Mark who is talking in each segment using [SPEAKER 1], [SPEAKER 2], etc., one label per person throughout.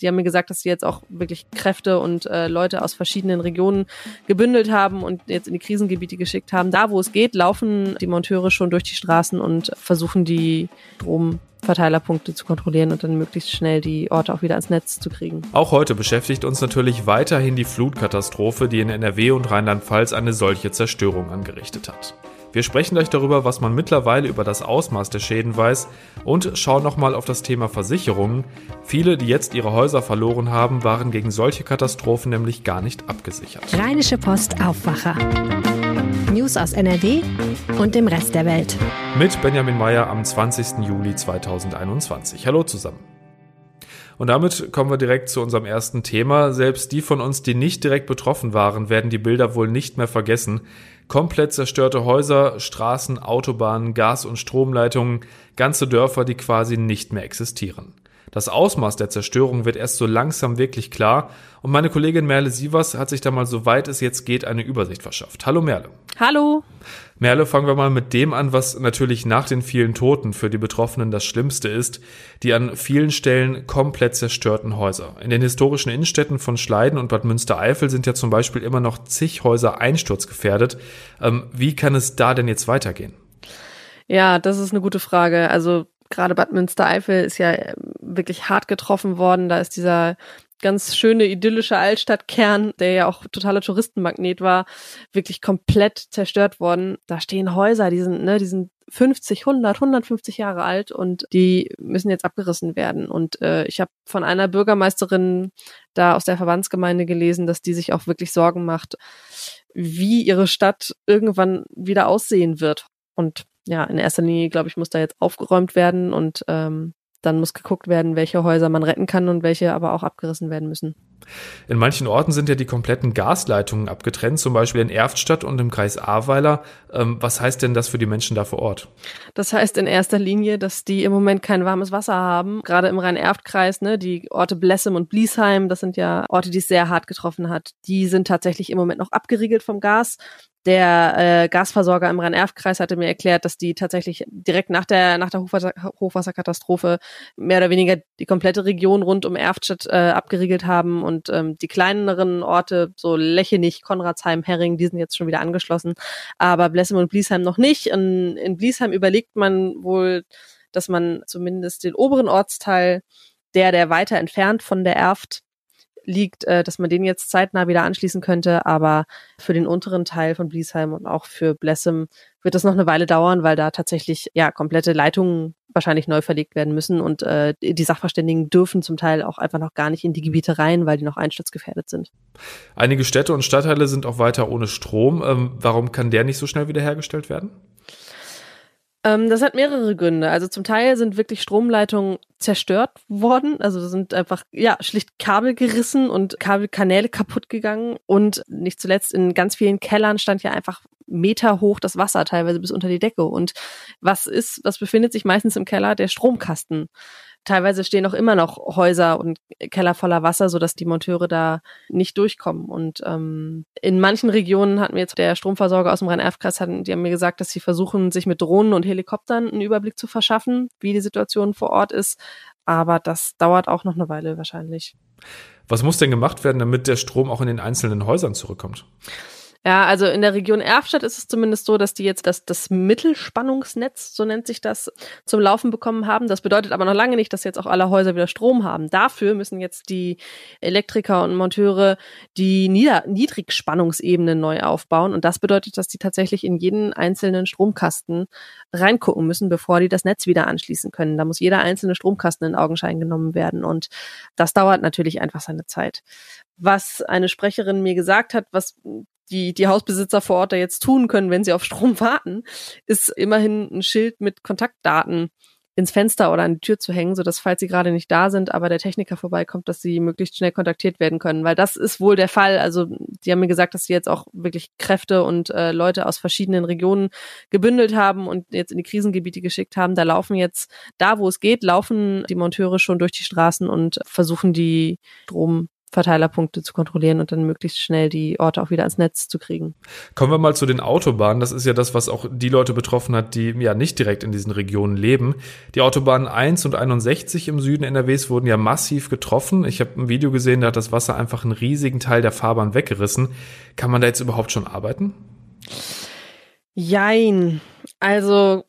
[SPEAKER 1] die haben mir gesagt, dass sie jetzt auch wirklich Kräfte und äh, Leute aus verschiedenen Regionen gebündelt haben und jetzt in die Krisengebiete geschickt haben. Da, wo es geht, laufen die Monteure schon durch die Straßen und versuchen die Stromverteilerpunkte zu kontrollieren und dann möglichst schnell die Orte auch wieder ans Netz zu kriegen.
[SPEAKER 2] Auch heute beschäftigt uns natürlich weiterhin die Flutkatastrophe, die in NRW und Rheinland-Pfalz eine solche Zerstörung angerichtet hat. Wir sprechen gleich darüber, was man mittlerweile über das Ausmaß der Schäden weiß und schauen nochmal auf das Thema Versicherungen. Viele, die jetzt ihre Häuser verloren haben, waren gegen solche Katastrophen nämlich gar nicht abgesichert.
[SPEAKER 3] Rheinische Post Aufwacher. News aus NRW und dem Rest der Welt.
[SPEAKER 2] Mit Benjamin Meyer am 20. Juli 2021. Hallo zusammen. Und damit kommen wir direkt zu unserem ersten Thema. Selbst die von uns, die nicht direkt betroffen waren, werden die Bilder wohl nicht mehr vergessen. Komplett zerstörte Häuser, Straßen, Autobahnen, Gas- und Stromleitungen, ganze Dörfer, die quasi nicht mehr existieren. Das Ausmaß der Zerstörung wird erst so langsam wirklich klar und meine Kollegin Merle Sievers hat sich da mal so weit es jetzt geht eine Übersicht verschafft. Hallo Merle.
[SPEAKER 1] Hallo.
[SPEAKER 2] Merle, fangen wir mal mit dem an, was natürlich nach den vielen Toten für die Betroffenen das Schlimmste ist, die an vielen Stellen komplett zerstörten Häuser. In den historischen Innenstädten von Schleiden und Bad Münstereifel sind ja zum Beispiel immer noch zig Häuser einsturzgefährdet. Ähm, wie kann es da denn jetzt weitergehen?
[SPEAKER 1] Ja, das ist eine gute Frage. Also gerade Bad Münstereifel ist ja ähm, wirklich hart getroffen worden. Da ist dieser ganz schöne idyllische Altstadtkern, der ja auch totaler Touristenmagnet war, wirklich komplett zerstört worden. Da stehen Häuser, die sind, ne, die sind 50, 100, 150 Jahre alt und die müssen jetzt abgerissen werden. Und äh, ich habe von einer Bürgermeisterin da aus der Verbandsgemeinde gelesen, dass die sich auch wirklich Sorgen macht, wie ihre Stadt irgendwann wieder aussehen wird. Und ja, in erster Linie, glaube ich, muss da jetzt aufgeräumt werden und ähm, dann muss geguckt werden, welche Häuser man retten kann und welche aber auch abgerissen werden müssen.
[SPEAKER 2] In manchen Orten sind ja die kompletten Gasleitungen abgetrennt, zum Beispiel in Erftstadt und im Kreis Ahrweiler. Ähm, was heißt denn das für die Menschen da vor Ort?
[SPEAKER 1] Das heißt in erster Linie, dass die im Moment kein warmes Wasser haben. Gerade im Rhein-Erft-Kreis, ne, die Orte Blessem und Bliesheim, das sind ja Orte, die es sehr hart getroffen hat. Die sind tatsächlich im Moment noch abgeriegelt vom Gas. Der äh, Gasversorger im Rhein-Erft-Kreis hatte mir erklärt, dass die tatsächlich direkt nach der nach der Hochwasser Hochwasserkatastrophe mehr oder weniger die komplette Region rund um Erftstadt äh, abgeriegelt haben und ähm, die kleineren Orte, so Lechenich, Konradsheim, Herring, die sind jetzt schon wieder angeschlossen, aber Blessem und Bliesheim noch nicht. In, in Bliesheim überlegt man wohl, dass man zumindest den oberen Ortsteil, der der weiter entfernt von der Erft liegt, äh, dass man den jetzt zeitnah wieder anschließen könnte. Aber für den unteren Teil von Bliesheim und auch für Blessem wird das noch eine Weile dauern, weil da tatsächlich ja komplette Leitungen wahrscheinlich neu verlegt werden müssen und äh, die Sachverständigen dürfen zum Teil auch einfach noch gar nicht in die Gebiete rein, weil die noch einsturzgefährdet sind.
[SPEAKER 2] Einige Städte und Stadtteile sind auch weiter ohne Strom. Ähm, warum kann der nicht so schnell wiederhergestellt werden?
[SPEAKER 1] Ähm, das hat mehrere Gründe. Also zum Teil sind wirklich Stromleitungen zerstört worden. Also sind einfach, ja, schlicht Kabel gerissen und Kabelkanäle kaputt gegangen. Und nicht zuletzt in ganz vielen Kellern stand ja einfach Meter hoch das Wasser, teilweise bis unter die Decke. Und was ist, was befindet sich meistens im Keller? Der Stromkasten. Teilweise stehen auch immer noch Häuser und Keller voller Wasser, so dass die Monteure da nicht durchkommen. Und ähm, in manchen Regionen hat mir jetzt der Stromversorger aus dem Rhein-Erf-Kreis, die haben mir gesagt, dass sie versuchen, sich mit Drohnen und Helikoptern einen Überblick zu verschaffen, wie die Situation vor Ort ist. Aber das dauert auch noch eine Weile wahrscheinlich.
[SPEAKER 2] Was muss denn gemacht werden, damit der Strom auch in den einzelnen Häusern zurückkommt?
[SPEAKER 1] Ja, also in der Region Erfstadt ist es zumindest so, dass die jetzt das, das Mittelspannungsnetz, so nennt sich das, zum Laufen bekommen haben. Das bedeutet aber noch lange nicht, dass jetzt auch alle Häuser wieder Strom haben. Dafür müssen jetzt die Elektriker und Monteure die Nieder Niedrigspannungsebene neu aufbauen. Und das bedeutet, dass die tatsächlich in jeden einzelnen Stromkasten reingucken müssen, bevor die das Netz wieder anschließen können. Da muss jeder einzelne Stromkasten in Augenschein genommen werden. Und das dauert natürlich einfach seine Zeit. Was eine Sprecherin mir gesagt hat, was die, die Hausbesitzer vor Ort da jetzt tun können, wenn sie auf Strom warten, ist immerhin ein Schild mit Kontaktdaten ins Fenster oder an die Tür zu hängen, so dass falls sie gerade nicht da sind, aber der Techniker vorbeikommt, dass sie möglichst schnell kontaktiert werden können, weil das ist wohl der Fall. Also die haben mir gesagt, dass sie jetzt auch wirklich Kräfte und äh, Leute aus verschiedenen Regionen gebündelt haben und jetzt in die Krisengebiete geschickt haben. Da laufen jetzt, da wo es geht, laufen die Monteure schon durch die Straßen und versuchen die Strom Verteilerpunkte zu kontrollieren und dann möglichst schnell die Orte auch wieder ans Netz zu kriegen.
[SPEAKER 2] Kommen wir mal zu den Autobahnen. Das ist ja das, was auch die Leute betroffen hat, die ja nicht direkt in diesen Regionen leben. Die Autobahnen 1 und 61 im Süden NRWs wurden ja massiv getroffen. Ich habe ein Video gesehen, da hat das Wasser einfach einen riesigen Teil der Fahrbahn weggerissen. Kann man da jetzt überhaupt schon arbeiten?
[SPEAKER 1] Jein. Also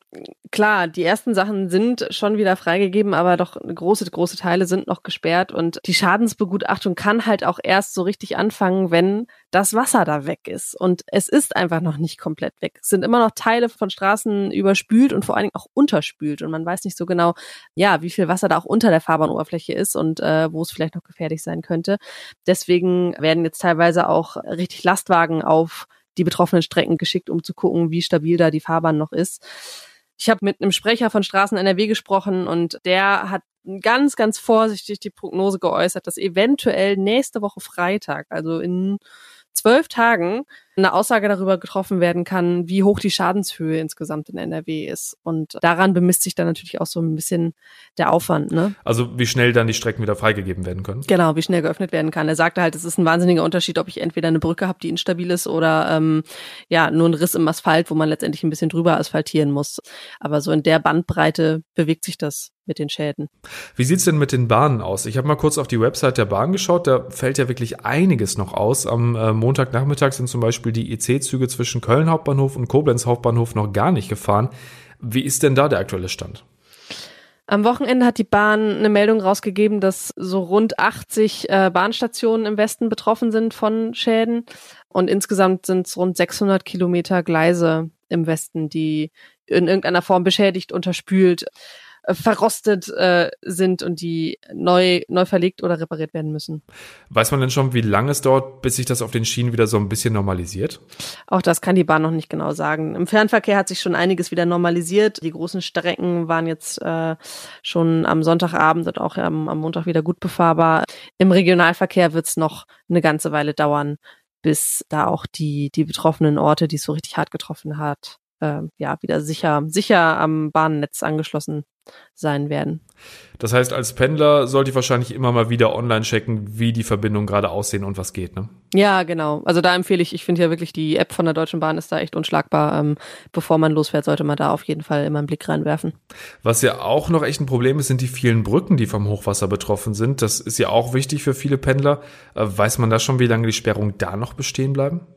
[SPEAKER 1] klar, die ersten Sachen sind schon wieder freigegeben, aber doch große, große Teile sind noch gesperrt und die Schadensbegutachtung kann halt auch erst so richtig anfangen, wenn das Wasser da weg ist. Und es ist einfach noch nicht komplett weg. Es sind immer noch Teile von Straßen überspült und vor allen Dingen auch unterspült. Und man weiß nicht so genau, ja, wie viel Wasser da auch unter der Fahrbahnoberfläche ist und äh, wo es vielleicht noch gefährlich sein könnte. Deswegen werden jetzt teilweise auch richtig Lastwagen auf die betroffenen Strecken geschickt, um zu gucken, wie stabil da die Fahrbahn noch ist. Ich habe mit einem Sprecher von Straßen NRW gesprochen und der hat ganz, ganz vorsichtig die Prognose geäußert, dass eventuell nächste Woche Freitag, also in zwölf Tagen eine Aussage darüber getroffen werden kann, wie hoch die Schadenshöhe insgesamt in NRW ist. Und daran bemisst sich dann natürlich auch so ein bisschen der Aufwand. Ne?
[SPEAKER 2] Also wie schnell dann die Strecken wieder freigegeben werden können?
[SPEAKER 1] Genau, wie schnell geöffnet werden kann. Er sagte halt, es ist ein wahnsinniger Unterschied, ob ich entweder eine Brücke habe, die instabil ist, oder ähm, ja nur ein Riss im Asphalt, wo man letztendlich ein bisschen drüber asphaltieren muss. Aber so in der Bandbreite bewegt sich das mit den Schäden.
[SPEAKER 2] Wie sieht's denn mit den Bahnen aus? Ich habe mal kurz auf die Website der Bahn geschaut, da fällt ja wirklich einiges noch aus. Am äh, Montagnachmittag sind zum Beispiel die IC-Züge zwischen Köln Hauptbahnhof und Koblenz Hauptbahnhof noch gar nicht gefahren. Wie ist denn da der aktuelle Stand?
[SPEAKER 1] Am Wochenende hat die Bahn eine Meldung rausgegeben, dass so rund 80 äh, Bahnstationen im Westen betroffen sind von Schäden. Und insgesamt sind es rund 600 Kilometer Gleise im Westen, die in irgendeiner Form beschädigt, unterspült äh, verrostet äh, sind und die neu, neu verlegt oder repariert werden müssen.
[SPEAKER 2] Weiß man denn schon, wie lange es dauert, bis sich das auf den Schienen wieder so ein bisschen normalisiert?
[SPEAKER 1] Auch das kann die Bahn noch nicht genau sagen. Im Fernverkehr hat sich schon einiges wieder normalisiert. Die großen Strecken waren jetzt äh, schon am Sonntagabend und auch am, am Montag wieder gut befahrbar. Im Regionalverkehr wird es noch eine ganze Weile dauern, bis da auch die, die betroffenen Orte, die es so richtig hart getroffen hat, äh, ja, wieder sicher, sicher am Bahnnetz angeschlossen sein werden.
[SPEAKER 2] Das heißt, als Pendler sollte ich wahrscheinlich immer mal wieder online checken, wie die Verbindungen gerade aussehen und was geht, ne?
[SPEAKER 1] Ja, genau. Also da empfehle ich, ich finde ja wirklich, die App von der Deutschen Bahn ist da echt unschlagbar. Ähm, bevor man losfährt, sollte man da auf jeden Fall immer einen Blick reinwerfen.
[SPEAKER 2] Was ja auch noch echt ein Problem ist, sind die vielen Brücken, die vom Hochwasser betroffen sind. Das ist ja auch wichtig für viele Pendler. Äh, weiß man da schon, wie lange die Sperrungen da noch bestehen bleiben?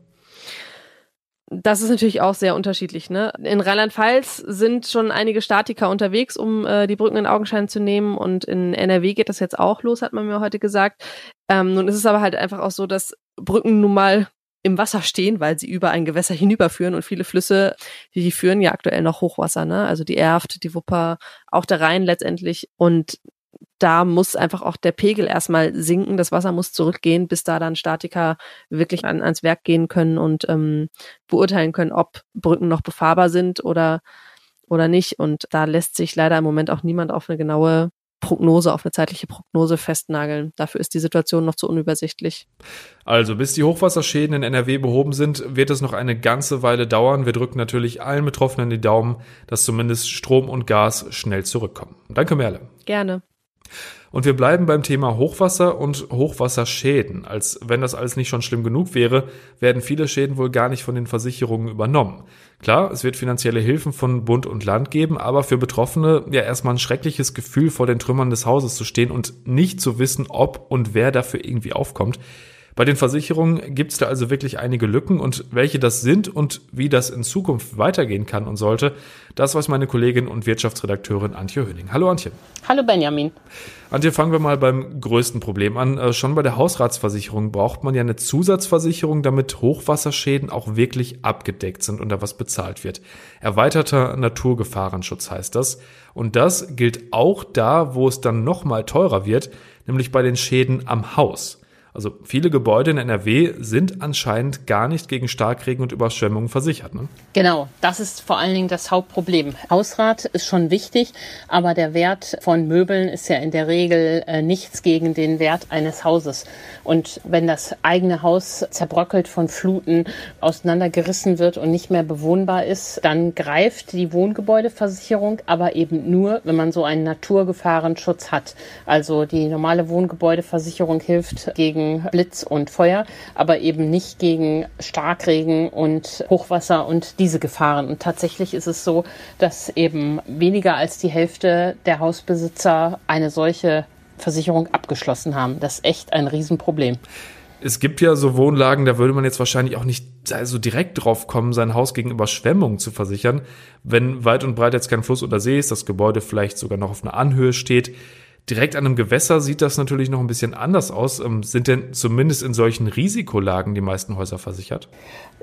[SPEAKER 1] Das ist natürlich auch sehr unterschiedlich. Ne? In Rheinland-Pfalz sind schon einige Statiker unterwegs, um äh, die Brücken in Augenschein zu nehmen. Und in NRW geht das jetzt auch los, hat man mir heute gesagt. Ähm, nun ist es aber halt einfach auch so, dass Brücken nun mal im Wasser stehen, weil sie über ein Gewässer hinüberführen und viele Flüsse, die, die führen ja aktuell noch Hochwasser, ne? Also die Erft, die Wupper, auch der Rhein letztendlich. Und da muss einfach auch der Pegel erstmal sinken, das Wasser muss zurückgehen, bis da dann Statiker wirklich an, ans Werk gehen können und ähm, beurteilen können, ob Brücken noch befahrbar sind oder, oder nicht. Und da lässt sich leider im Moment auch niemand auf eine genaue Prognose, auf eine zeitliche Prognose festnageln. Dafür ist die Situation noch zu unübersichtlich.
[SPEAKER 2] Also, bis die Hochwasserschäden in NRW behoben sind, wird es noch eine ganze Weile dauern. Wir drücken natürlich allen Betroffenen die Daumen, dass zumindest Strom und Gas schnell zurückkommen. Danke, Merle.
[SPEAKER 1] Gerne.
[SPEAKER 2] Und wir bleiben beim Thema Hochwasser und Hochwasserschäden. Als wenn das alles nicht schon schlimm genug wäre, werden viele Schäden wohl gar nicht von den Versicherungen übernommen. Klar, es wird finanzielle Hilfen von Bund und Land geben, aber für Betroffene ja erstmal ein schreckliches Gefühl vor den Trümmern des Hauses zu stehen und nicht zu wissen, ob und wer dafür irgendwie aufkommt. Bei den Versicherungen gibt es da also wirklich einige Lücken und welche das sind und wie das in Zukunft weitergehen kann und sollte, das weiß meine Kollegin und Wirtschaftsredakteurin Antje Höning. Hallo Antje.
[SPEAKER 4] Hallo Benjamin.
[SPEAKER 2] Antje, fangen wir mal beim größten Problem an. Äh, schon bei der Hausratsversicherung braucht man ja eine Zusatzversicherung, damit Hochwasserschäden auch wirklich abgedeckt sind und da was bezahlt wird. Erweiterter Naturgefahrenschutz heißt das. Und das gilt auch da, wo es dann nochmal teurer wird, nämlich bei den Schäden am Haus. Also viele Gebäude in NRW sind anscheinend gar nicht gegen Starkregen und Überschwemmungen versichert. Ne?
[SPEAKER 4] Genau, das ist vor allen Dingen das Hauptproblem. Hausrat ist schon wichtig, aber der Wert von Möbeln ist ja in der Regel äh, nichts gegen den Wert eines Hauses. Und wenn das eigene Haus zerbröckelt von Fluten, auseinandergerissen wird und nicht mehr bewohnbar ist, dann greift die Wohngebäudeversicherung, aber eben nur, wenn man so einen Naturgefahrenschutz hat. Also die normale Wohngebäudeversicherung hilft gegen gegen Blitz und Feuer, aber eben nicht gegen Starkregen und Hochwasser und diese Gefahren. Und tatsächlich ist es so, dass eben weniger als die Hälfte der Hausbesitzer eine solche Versicherung abgeschlossen haben. Das ist echt ein Riesenproblem.
[SPEAKER 2] Es gibt ja so Wohnlagen, da würde man jetzt wahrscheinlich auch nicht so direkt drauf kommen, sein Haus gegen Überschwemmungen zu versichern. Wenn weit und breit jetzt kein Fluss oder See ist, das Gebäude vielleicht sogar noch auf einer Anhöhe steht, Direkt an einem Gewässer sieht das natürlich noch ein bisschen anders aus. Ähm, sind denn zumindest in solchen Risikolagen die meisten Häuser versichert?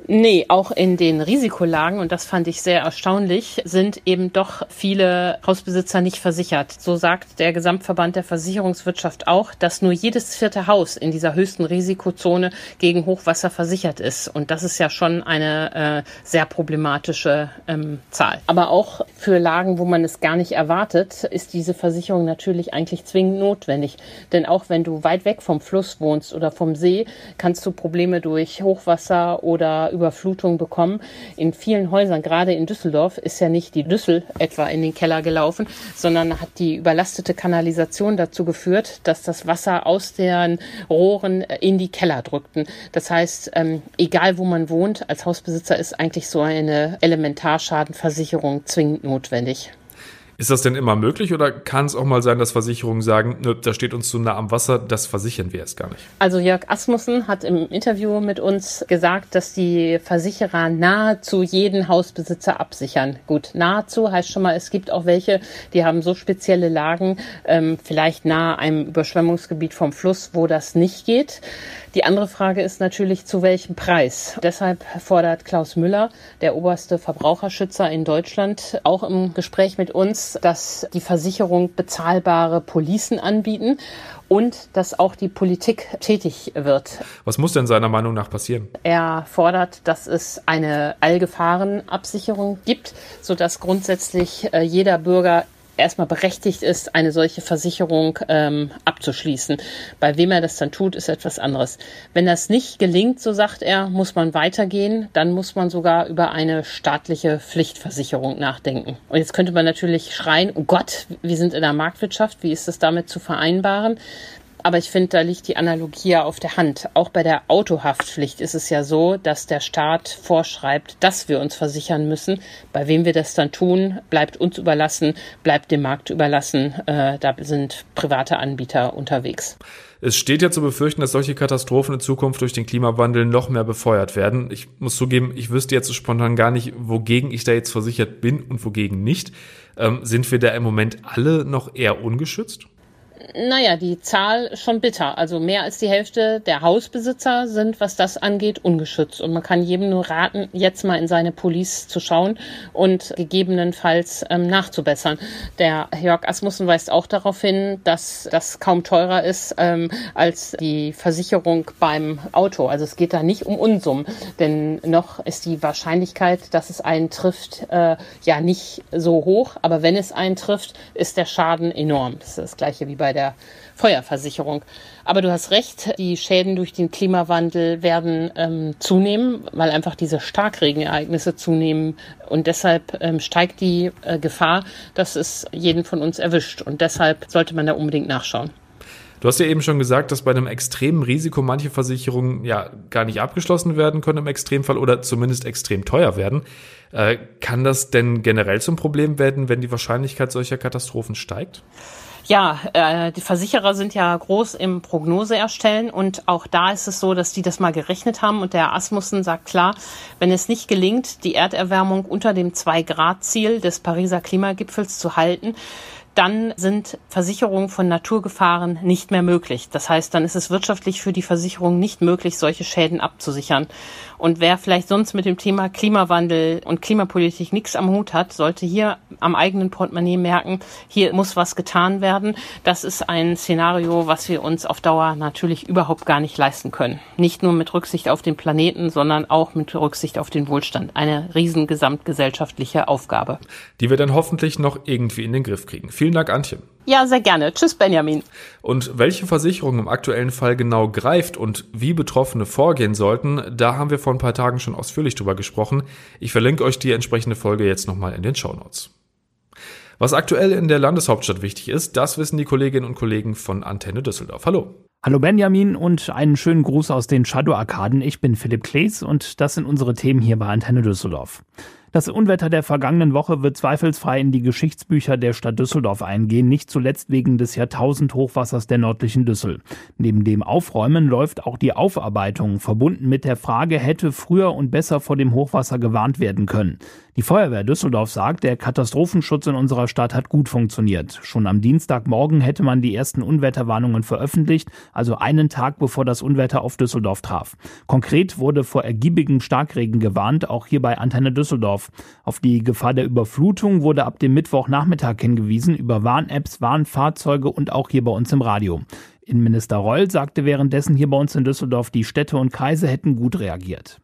[SPEAKER 4] Nee, auch in den Risikolagen, und das fand ich sehr erstaunlich, sind eben doch viele Hausbesitzer nicht versichert. So sagt der Gesamtverband der Versicherungswirtschaft auch, dass nur jedes vierte Haus in dieser höchsten Risikozone gegen Hochwasser versichert ist. Und das ist ja schon eine äh, sehr problematische ähm, Zahl. Aber auch für Lagen, wo man es gar nicht erwartet, ist diese Versicherung natürlich eigentlich eigentlich zwingend notwendig. Denn auch wenn du weit weg vom Fluss wohnst oder vom See, kannst du Probleme durch Hochwasser oder Überflutung bekommen. In vielen Häusern, gerade in Düsseldorf, ist ja nicht die Düssel etwa in den Keller gelaufen, sondern hat die überlastete Kanalisation dazu geführt, dass das Wasser aus den Rohren in die Keller drückten. Das heißt, ähm, egal wo man wohnt, als Hausbesitzer ist eigentlich so eine Elementarschadenversicherung zwingend notwendig.
[SPEAKER 2] Ist das denn immer möglich oder kann es auch mal sein, dass Versicherungen sagen, ne, da steht uns zu nah am Wasser, das versichern wir jetzt gar nicht?
[SPEAKER 4] Also Jörg Asmussen hat im Interview mit uns gesagt, dass die Versicherer nahezu jeden Hausbesitzer absichern. Gut, nahezu heißt schon mal, es gibt auch welche, die haben so spezielle Lagen, ähm, vielleicht nahe einem Überschwemmungsgebiet vom Fluss, wo das nicht geht. Die andere Frage ist natürlich, zu welchem Preis. Deshalb fordert Klaus Müller, der oberste Verbraucherschützer in Deutschland, auch im Gespräch mit uns, dass die Versicherung bezahlbare Policen anbieten und dass auch die Politik tätig wird.
[SPEAKER 2] Was muss denn seiner Meinung nach passieren?
[SPEAKER 4] Er fordert, dass es eine Allgefahrenabsicherung gibt, sodass grundsätzlich äh, jeder Bürger erstmal berechtigt ist, eine solche Versicherung ähm, abzuschließen. Bei wem er das dann tut, ist etwas anderes. Wenn das nicht gelingt, so sagt er, muss man weitergehen. Dann muss man sogar über eine staatliche Pflichtversicherung nachdenken. Und jetzt könnte man natürlich schreien, oh Gott, wir sind in der Marktwirtschaft, wie ist das damit zu vereinbaren? Aber ich finde, da liegt die Analogie ja auf der Hand. Auch bei der Autohaftpflicht ist es ja so, dass der Staat vorschreibt, dass wir uns versichern müssen. Bei wem wir das dann tun, bleibt uns überlassen, bleibt dem Markt überlassen. Äh, da sind private Anbieter unterwegs.
[SPEAKER 2] Es steht ja zu befürchten, dass solche Katastrophen in Zukunft durch den Klimawandel noch mehr befeuert werden. Ich muss zugeben, ich wüsste jetzt spontan gar nicht, wogegen ich da jetzt versichert bin und wogegen nicht. Ähm, sind wir da im Moment alle noch eher ungeschützt?
[SPEAKER 4] Naja, die Zahl schon bitter. Also mehr als die Hälfte der Hausbesitzer sind, was das angeht, ungeschützt. Und man kann jedem nur raten, jetzt mal in seine Police zu schauen und gegebenenfalls ähm, nachzubessern. Der Jörg Asmussen weist auch darauf hin, dass das kaum teurer ist ähm, als die Versicherung beim Auto. Also es geht da nicht um Unsummen, denn noch ist die Wahrscheinlichkeit, dass es einen trifft, äh, ja nicht so hoch. Aber wenn es einen trifft, ist der Schaden enorm. Das ist das gleiche wie bei der der Feuerversicherung. Aber du hast recht, die Schäden durch den Klimawandel werden ähm, zunehmen, weil einfach diese Starkregenereignisse zunehmen. Und deshalb ähm, steigt die äh, Gefahr, dass es jeden von uns erwischt. Und deshalb sollte man da unbedingt nachschauen.
[SPEAKER 2] Du hast ja eben schon gesagt, dass bei einem extremen Risiko manche Versicherungen ja gar nicht abgeschlossen werden können im Extremfall oder zumindest extrem teuer werden. Äh, kann das denn generell zum Problem werden, wenn die Wahrscheinlichkeit solcher Katastrophen steigt?
[SPEAKER 4] Ja, äh, die Versicherer sind ja groß im Prognose erstellen und auch da ist es so, dass die das mal gerechnet haben und der Asmussen sagt klar, wenn es nicht gelingt, die Erderwärmung unter dem Zwei-Grad-Ziel des Pariser Klimagipfels zu halten, dann sind Versicherungen von Naturgefahren nicht mehr möglich. Das heißt, dann ist es wirtschaftlich für die Versicherung nicht möglich, solche Schäden abzusichern. Und wer vielleicht sonst mit dem Thema Klimawandel und Klimapolitik nichts am Hut hat, sollte hier am eigenen Portemonnaie merken, hier muss was getan werden. Das ist ein Szenario, was wir uns auf Dauer natürlich überhaupt gar nicht leisten können. Nicht nur mit Rücksicht auf den Planeten, sondern auch mit Rücksicht auf den Wohlstand. Eine riesen gesamtgesellschaftliche Aufgabe.
[SPEAKER 2] Die wir dann hoffentlich noch irgendwie in den Griff kriegen. Vielen Dank, Antje.
[SPEAKER 4] Ja, sehr gerne. Tschüss, Benjamin.
[SPEAKER 2] Und welche Versicherung im aktuellen Fall genau greift und wie Betroffene vorgehen sollten, da haben wir vor ein paar Tagen schon ausführlich drüber gesprochen. Ich verlinke euch die entsprechende Folge jetzt nochmal in den Show Notes. Was aktuell in der Landeshauptstadt wichtig ist, das wissen die Kolleginnen und Kollegen von Antenne Düsseldorf. Hallo.
[SPEAKER 5] Hallo Benjamin und einen schönen Gruß aus den Shadow-Arkaden. Ich bin Philipp Klees und das sind unsere Themen hier bei Antenne Düsseldorf. Das Unwetter der vergangenen Woche wird zweifelsfrei in die Geschichtsbücher der Stadt Düsseldorf eingehen, nicht zuletzt wegen des Jahrtausend-Hochwassers der nördlichen Düssel. Neben dem Aufräumen läuft auch die Aufarbeitung, verbunden mit der Frage, hätte früher und besser vor dem Hochwasser gewarnt werden können. Die Feuerwehr Düsseldorf sagt, der Katastrophenschutz in unserer Stadt hat gut funktioniert. Schon am Dienstagmorgen hätte man die ersten Unwetterwarnungen veröffentlicht, also einen Tag bevor das Unwetter auf Düsseldorf traf. Konkret wurde vor ergiebigem Starkregen gewarnt, auch hier bei Antenne Düsseldorf. Auf die Gefahr der Überflutung wurde ab dem Mittwochnachmittag hingewiesen über Warn-Apps, Warnfahrzeuge und auch hier bei uns im Radio. Innenminister Reul sagte währenddessen hier bei uns in Düsseldorf, die Städte und Kreise hätten gut reagiert.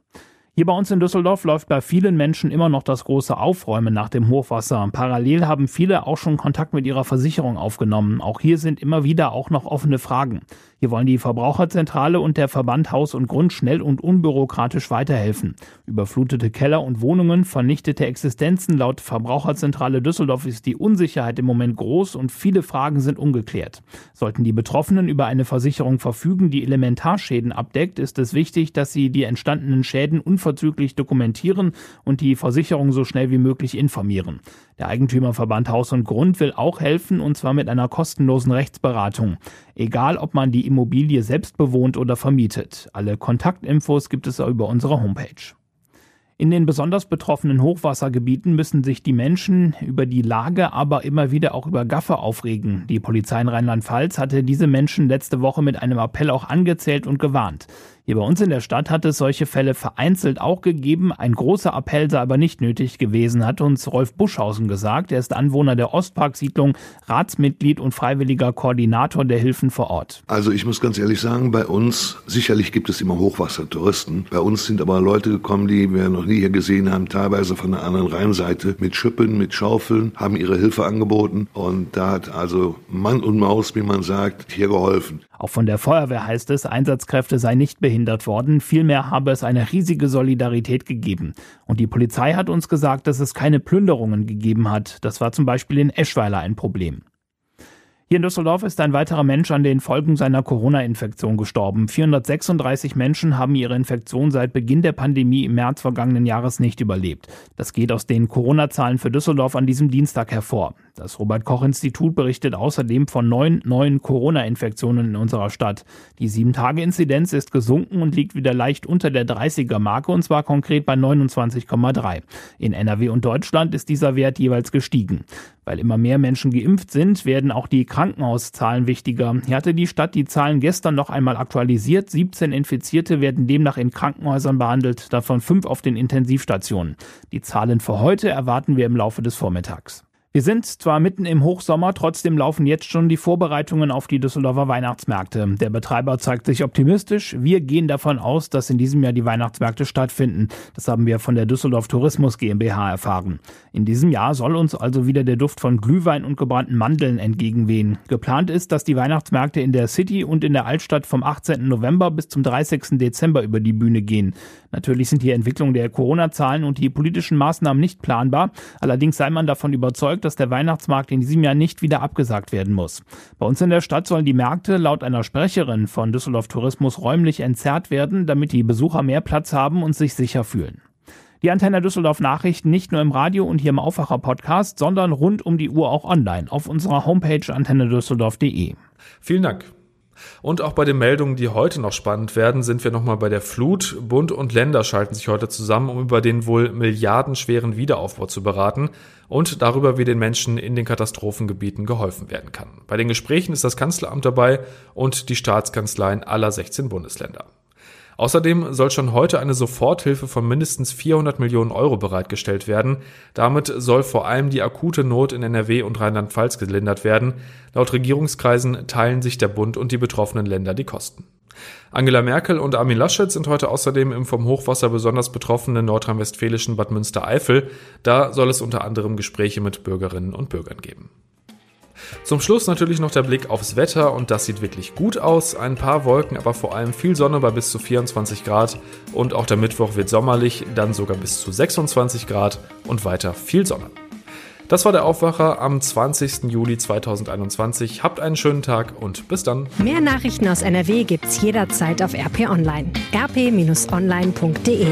[SPEAKER 5] Hier bei uns in Düsseldorf läuft bei vielen Menschen immer noch das große Aufräumen nach dem Hochwasser. Parallel haben viele auch schon Kontakt mit ihrer Versicherung aufgenommen. Auch hier sind immer wieder auch noch offene Fragen. Hier wollen die Verbraucherzentrale und der Verband Haus und Grund schnell und unbürokratisch weiterhelfen. Überflutete Keller und Wohnungen, vernichtete Existenzen. Laut Verbraucherzentrale Düsseldorf ist die Unsicherheit im Moment groß und viele Fragen sind ungeklärt. Sollten die Betroffenen über eine Versicherung verfügen, die Elementarschäden abdeckt, ist es wichtig, dass sie die entstandenen Schäden unverzüglich dokumentieren und die Versicherung so schnell wie möglich informieren. Der Eigentümerverband Haus und Grund will auch helfen und zwar mit einer kostenlosen Rechtsberatung. Egal, ob man die Immobilie selbst bewohnt oder vermietet. Alle Kontaktinfos gibt es über unsere Homepage. In den besonders betroffenen Hochwassergebieten müssen sich die Menschen über die Lage, aber immer wieder auch über Gaffe aufregen. Die Polizei in Rheinland-Pfalz hatte diese Menschen letzte Woche mit einem Appell auch angezählt und gewarnt. Hier bei uns in der Stadt hat es solche Fälle vereinzelt auch gegeben. Ein großer Appell sei aber nicht nötig gewesen, hat uns Rolf Buschhausen gesagt. Er ist Anwohner der Ostparksiedlung, Ratsmitglied und freiwilliger Koordinator der Hilfen vor Ort.
[SPEAKER 6] Also ich muss ganz ehrlich sagen, bei uns, sicherlich gibt es immer Hochwassertouristen. Bei uns sind aber Leute gekommen, die wir noch nie hier gesehen haben, teilweise von der anderen Rheinseite mit Schippen, mit Schaufeln, haben ihre Hilfe angeboten. Und da hat also Mann und Maus, wie man sagt, hier geholfen.
[SPEAKER 5] Auch von der Feuerwehr heißt es, Einsatzkräfte seien nicht behindert worden, vielmehr habe es eine riesige Solidarität gegeben. Und die Polizei hat uns gesagt, dass es keine Plünderungen gegeben hat. Das war zum Beispiel in Eschweiler ein Problem. Hier in Düsseldorf ist ein weiterer Mensch an den Folgen seiner Corona-Infektion gestorben. 436 Menschen haben ihre Infektion seit Beginn der Pandemie im März vergangenen Jahres nicht überlebt. Das geht aus den Corona-Zahlen für Düsseldorf an diesem Dienstag hervor. Das Robert-Koch-Institut berichtet außerdem von neun neuen Corona-Infektionen in unserer Stadt. Die 7-Tage-Inzidenz ist gesunken und liegt wieder leicht unter der 30er-Marke und zwar konkret bei 29,3. In NRW und Deutschland ist dieser Wert jeweils gestiegen. Weil immer mehr Menschen geimpft sind, werden auch die Krankenhauszahlen wichtiger. Hier hatte die Stadt die Zahlen gestern noch einmal aktualisiert. 17 Infizierte werden demnach in Krankenhäusern behandelt, davon fünf auf den Intensivstationen. Die Zahlen für heute erwarten wir im Laufe des Vormittags. Wir sind zwar mitten im Hochsommer, trotzdem laufen jetzt schon die Vorbereitungen auf die Düsseldorfer Weihnachtsmärkte. Der Betreiber zeigt sich optimistisch. Wir gehen davon aus, dass in diesem Jahr die Weihnachtsmärkte stattfinden. Das haben wir von der Düsseldorf Tourismus GmbH erfahren. In diesem Jahr soll uns also wieder der Duft von Glühwein und gebrannten Mandeln entgegenwehen. Geplant ist, dass die Weihnachtsmärkte in der City und in der Altstadt vom 18. November bis zum 30. Dezember über die Bühne gehen. Natürlich sind die Entwicklung der Corona-Zahlen und die politischen Maßnahmen nicht planbar. Allerdings sei man davon überzeugt, dass der Weihnachtsmarkt in diesem Jahr nicht wieder abgesagt werden muss. Bei uns in der Stadt sollen die Märkte laut einer Sprecherin von Düsseldorf Tourismus räumlich entzerrt werden, damit die Besucher mehr Platz haben und sich sicher fühlen. Die Antenne Düsseldorf Nachrichten nicht nur im Radio und hier im Aufwacher Podcast, sondern rund um die Uhr auch online auf unserer Homepage antennedüsseldorf.de.
[SPEAKER 2] Vielen Dank. Und auch bei den Meldungen, die heute noch spannend werden, sind wir nochmal bei der Flut. Bund und Länder schalten sich heute zusammen, um über den wohl milliardenschweren Wiederaufbau zu beraten und darüber, wie den Menschen in den Katastrophengebieten geholfen werden kann. Bei den Gesprächen ist das Kanzleramt dabei und die Staatskanzleien aller 16 Bundesländer. Außerdem soll schon heute eine Soforthilfe von mindestens 400 Millionen Euro bereitgestellt werden. Damit soll vor allem die akute Not in NRW und Rheinland-Pfalz gelindert werden. Laut Regierungskreisen teilen sich der Bund und die betroffenen Länder die Kosten. Angela Merkel und Armin Laschet sind heute außerdem im vom Hochwasser besonders betroffenen nordrhein-westfälischen Bad Münstereifel. Da soll es unter anderem Gespräche mit Bürgerinnen und Bürgern geben. Zum Schluss natürlich noch der Blick aufs Wetter und das sieht wirklich gut aus. Ein paar Wolken, aber vor allem viel Sonne bei bis zu 24 Grad und auch der Mittwoch wird sommerlich, dann sogar bis zu 26 Grad und weiter viel Sonne. Das war der Aufwacher am 20. Juli 2021. Habt einen schönen Tag und bis dann.
[SPEAKER 3] Mehr Nachrichten aus NRW gibt's jederzeit auf RP Online. rp-online.de